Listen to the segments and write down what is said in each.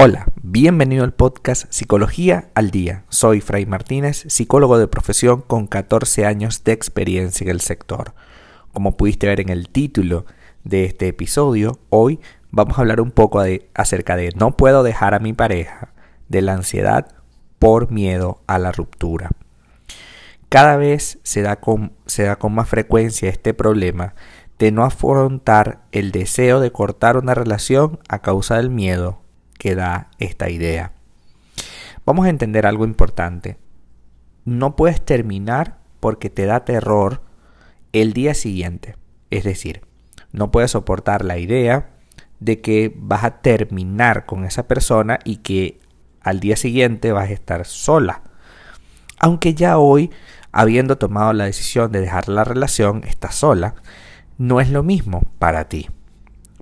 Hola, bienvenido al podcast Psicología al Día. Soy Fray Martínez, psicólogo de profesión con 14 años de experiencia en el sector. Como pudiste ver en el título de este episodio, hoy vamos a hablar un poco de, acerca de no puedo dejar a mi pareja, de la ansiedad por miedo a la ruptura. Cada vez se da con, se da con más frecuencia este problema de no afrontar el deseo de cortar una relación a causa del miedo que da esta idea. Vamos a entender algo importante. No puedes terminar porque te da terror el día siguiente. Es decir, no puedes soportar la idea de que vas a terminar con esa persona y que al día siguiente vas a estar sola. Aunque ya hoy, habiendo tomado la decisión de dejar la relación, estás sola, no es lo mismo para ti.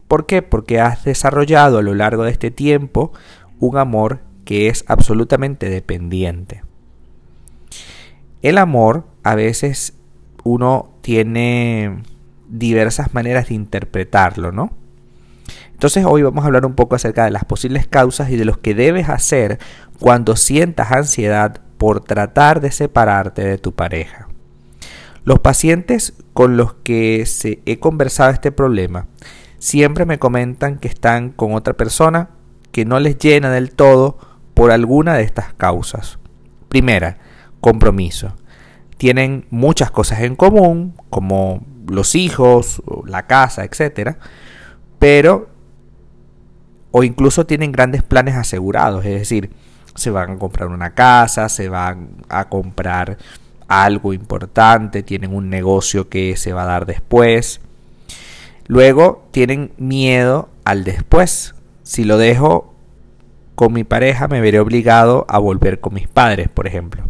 ¿Por qué? Porque has desarrollado a lo largo de este tiempo un amor que es absolutamente dependiente. El amor a veces uno tiene diversas maneras de interpretarlo, ¿no? Entonces hoy vamos a hablar un poco acerca de las posibles causas y de lo que debes hacer cuando sientas ansiedad por tratar de separarte de tu pareja. Los pacientes con los que se he conversado este problema siempre me comentan que están con otra persona que no les llena del todo por alguna de estas causas. Primera, compromiso. Tienen muchas cosas en común, como los hijos, la casa, etc. Pero, o incluso tienen grandes planes asegurados, es decir, se van a comprar una casa, se van a comprar algo importante, tienen un negocio que se va a dar después. Luego tienen miedo al después. Si lo dejo con mi pareja, me veré obligado a volver con mis padres, por ejemplo.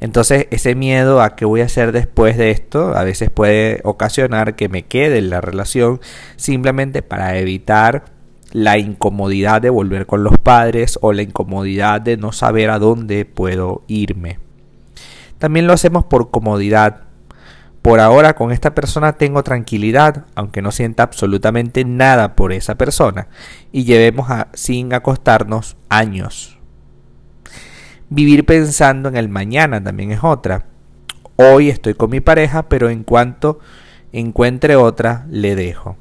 Entonces ese miedo a qué voy a hacer después de esto a veces puede ocasionar que me quede en la relación simplemente para evitar la incomodidad de volver con los padres o la incomodidad de no saber a dónde puedo irme. También lo hacemos por comodidad, por ahora con esta persona tengo tranquilidad, aunque no sienta absolutamente nada por esa persona, y llevemos sin acostarnos años. Vivir pensando en el mañana también es otra. Hoy estoy con mi pareja, pero en cuanto encuentre otra, le dejo.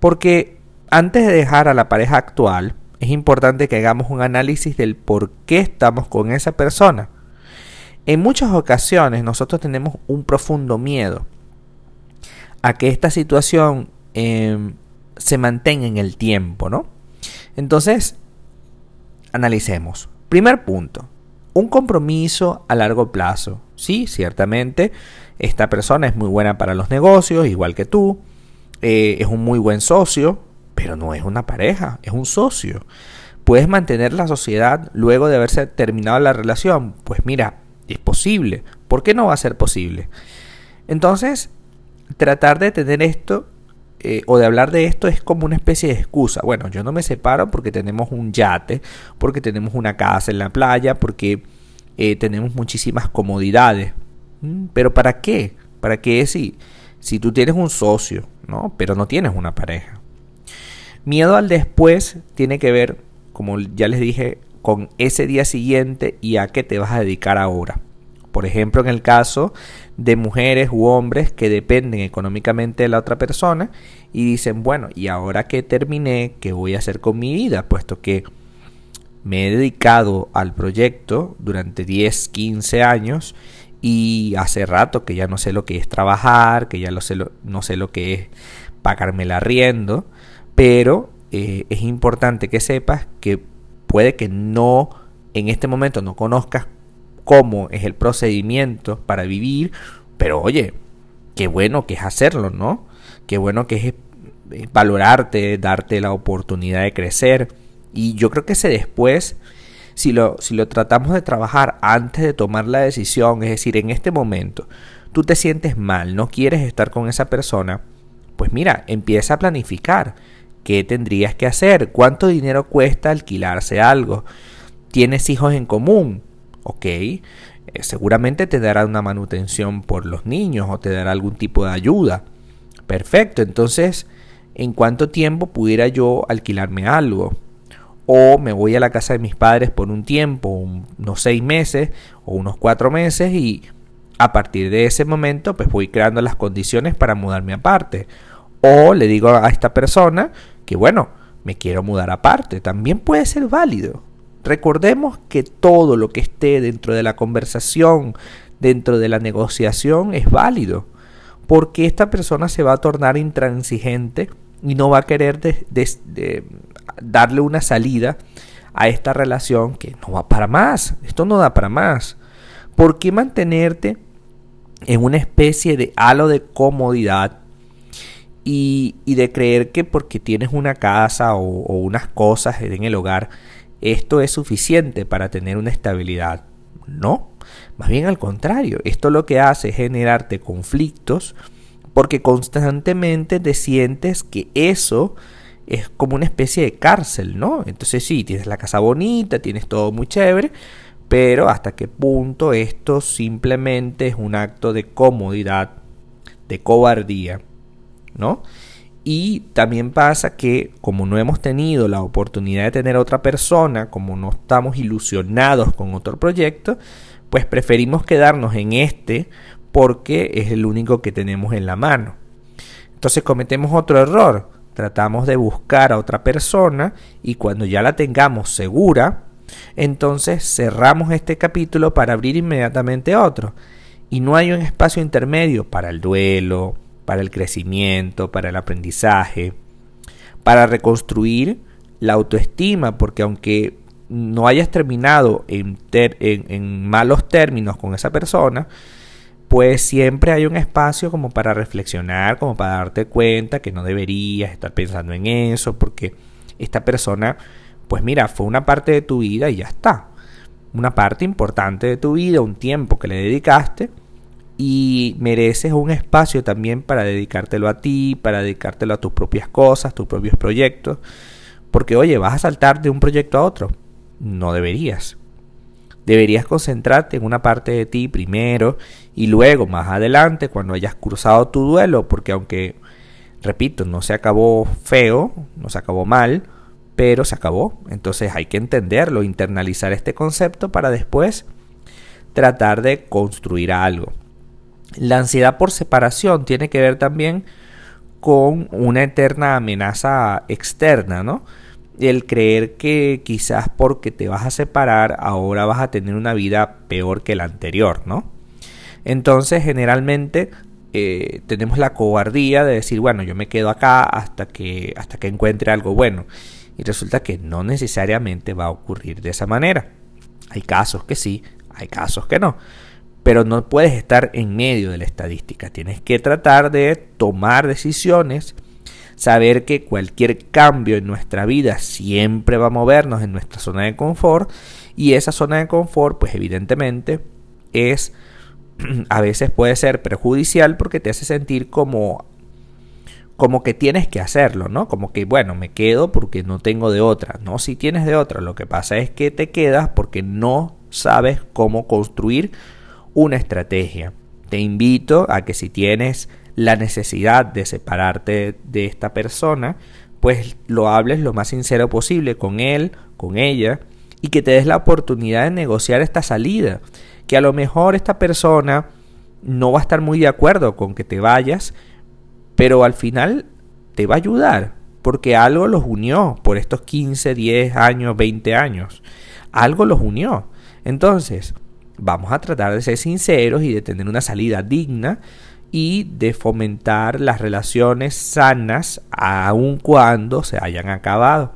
Porque antes de dejar a la pareja actual, es importante que hagamos un análisis del por qué estamos con esa persona en muchas ocasiones nosotros tenemos un profundo miedo a que esta situación em, se mantenga en el tiempo, ¿no? Entonces, analicemos. Primer punto, un compromiso a largo plazo. Sí, ciertamente, esta persona es muy buena para los negocios, igual que tú, eh, es un muy buen socio, pero no es una pareja, es un socio. ¿Puedes mantener la sociedad luego de haberse terminado la relación? Pues mira, es posible. ¿Por qué no va a ser posible? Entonces, tratar de tener esto eh, o de hablar de esto es como una especie de excusa. Bueno, yo no me separo porque tenemos un yate, porque tenemos una casa en la playa, porque eh, tenemos muchísimas comodidades. Mm, pero ¿para qué? ¿Para qué si, si tú tienes un socio, ¿no? Pero no tienes una pareja? Miedo al después tiene que ver, como ya les dije, con ese día siguiente y a qué te vas a dedicar ahora. Por ejemplo, en el caso de mujeres u hombres que dependen económicamente de la otra persona y dicen, bueno, ¿y ahora que terminé, qué voy a hacer con mi vida? Puesto que me he dedicado al proyecto durante 10, 15 años y hace rato que ya no sé lo que es trabajar, que ya no sé lo, no sé lo que es pagarme el arriendo, pero eh, es importante que sepas que puede que no, en este momento no conozcas cómo es el procedimiento para vivir, pero oye, qué bueno que es hacerlo, ¿no? Qué bueno que es eh, valorarte, darte la oportunidad de crecer. Y yo creo que ese después, si lo, si lo tratamos de trabajar antes de tomar la decisión, es decir, en este momento, tú te sientes mal, no quieres estar con esa persona, pues mira, empieza a planificar. ¿Qué tendrías que hacer? ¿Cuánto dinero cuesta alquilarse algo? ¿Tienes hijos en común? Ok, eh, seguramente te dará una manutención por los niños o te dará algún tipo de ayuda. Perfecto, entonces, ¿en cuánto tiempo pudiera yo alquilarme algo? o me voy a la casa de mis padres por un tiempo, unos seis meses o unos cuatro meses y a partir de ese momento pues voy creando las condiciones para mudarme aparte. O le digo a esta persona que bueno, me quiero mudar aparte, también puede ser válido. Recordemos que todo lo que esté dentro de la conversación, dentro de la negociación, es válido, porque esta persona se va a tornar intransigente y no va a querer darle una salida a esta relación que no va para más. Esto no da para más. ¿Por qué mantenerte en una especie de halo de comodidad y, de creer que porque tienes una casa o, o unas cosas en el hogar, esto es suficiente para tener una estabilidad. No, más bien al contrario, esto lo que hace es generarte conflictos porque constantemente te sientes que eso es como una especie de cárcel, ¿no? Entonces sí, tienes la casa bonita, tienes todo muy chévere, pero hasta qué punto esto simplemente es un acto de comodidad, de cobardía, ¿no? Y también pasa que como no hemos tenido la oportunidad de tener otra persona, como no estamos ilusionados con otro proyecto, pues preferimos quedarnos en este porque es el único que tenemos en la mano. Entonces cometemos otro error, tratamos de buscar a otra persona y cuando ya la tengamos segura, entonces cerramos este capítulo para abrir inmediatamente otro. Y no hay un espacio intermedio para el duelo, para el crecimiento, para el aprendizaje, para reconstruir la autoestima, porque aunque no hayas terminado en, malos términos con esa persona, pues siempre hay un espacio como para reflexionar, como para darte cuenta que no deberías estar pensando en eso, porque esta persona, pues mira, fue una parte de tu vida y ya está. Una parte importante de tu vida, un tiempo que le dedicaste, y mereces un espacio también para dedicártelo a ti, para dedicártelo a tus propias cosas, tus propios proyectos. Porque oye, vas a saltar de un proyecto a otro. No deberías. Deberías concentrarte en una parte de ti primero y luego más adelante cuando hayas cruzado tu duelo, porque aunque, repito, no se acabó feo, no se acabó mal, pero se acabó. Entonces hay que entenderlo, internalizar este concepto para después tratar de construir algo. La ansiedad por separación tiene que ver también con una eterna amenaza externa, ¿no? El creer que quizás porque te vas a separar ahora vas a tener una vida peor que la anterior, ¿no? Entonces generalmente eh, tenemos la cobardía de decir, bueno, yo me quedo acá hasta que, hasta que encuentre algo bueno. Y resulta que no necesariamente va a ocurrir de esa manera. Hay casos que sí, hay casos que no pero no puedes estar en medio de la estadística. Tienes que tratar de tomar decisiones, saber que cualquier cambio en nuestra vida siempre va a movernos en nuestra zona de confort y esa zona de confort, pues evidentemente es a veces puede ser perjudicial porque te hace sentir como como que tienes que hacerlo, ¿no? Como que, bueno, me quedo porque no tengo de otra. No, si tienes de otra, lo que pasa es que te quedas porque no sabes cómo construir una estrategia. Te invito a que si tienes la necesidad de separarte de esta persona, pues lo hables lo más sincero posible con él, con ella, y que te des la oportunidad de negociar esta salida. Que a lo mejor esta persona no va a estar muy de acuerdo con que te vayas, pero al final te va a ayudar, porque algo los unió por estos 15, 10 años, 20 años. Algo los unió. Entonces, vamos a tratar de ser sinceros y de tener una salida digna y de fomentar las relaciones sanas aun cuando se hayan acabado.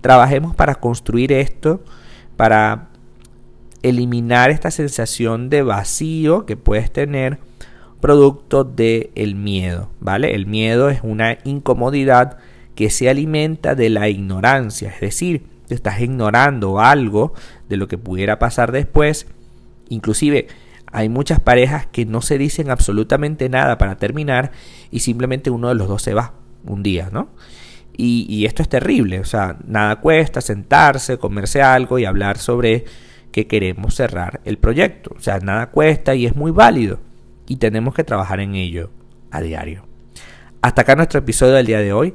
Trabajemos para construir esto, para eliminar esta sensación de vacío que puedes tener producto del el miedo, ¿vale? El miedo es una incomodidad que se alimenta de la ignorancia, es decir, te estás ignorando algo de lo que pudiera pasar después Inclusive hay muchas parejas que no se dicen absolutamente nada para terminar y simplemente uno de los dos se va un día, ¿no? Y, esto es terrible, o sea, nada cuesta sentarse, comerse algo y hablar sobre que queremos cerrar el proyecto. O sea, nada cuesta y es muy válido y tenemos que trabajar en ello a diario. Hasta acá nuestro episodio del día de hoy.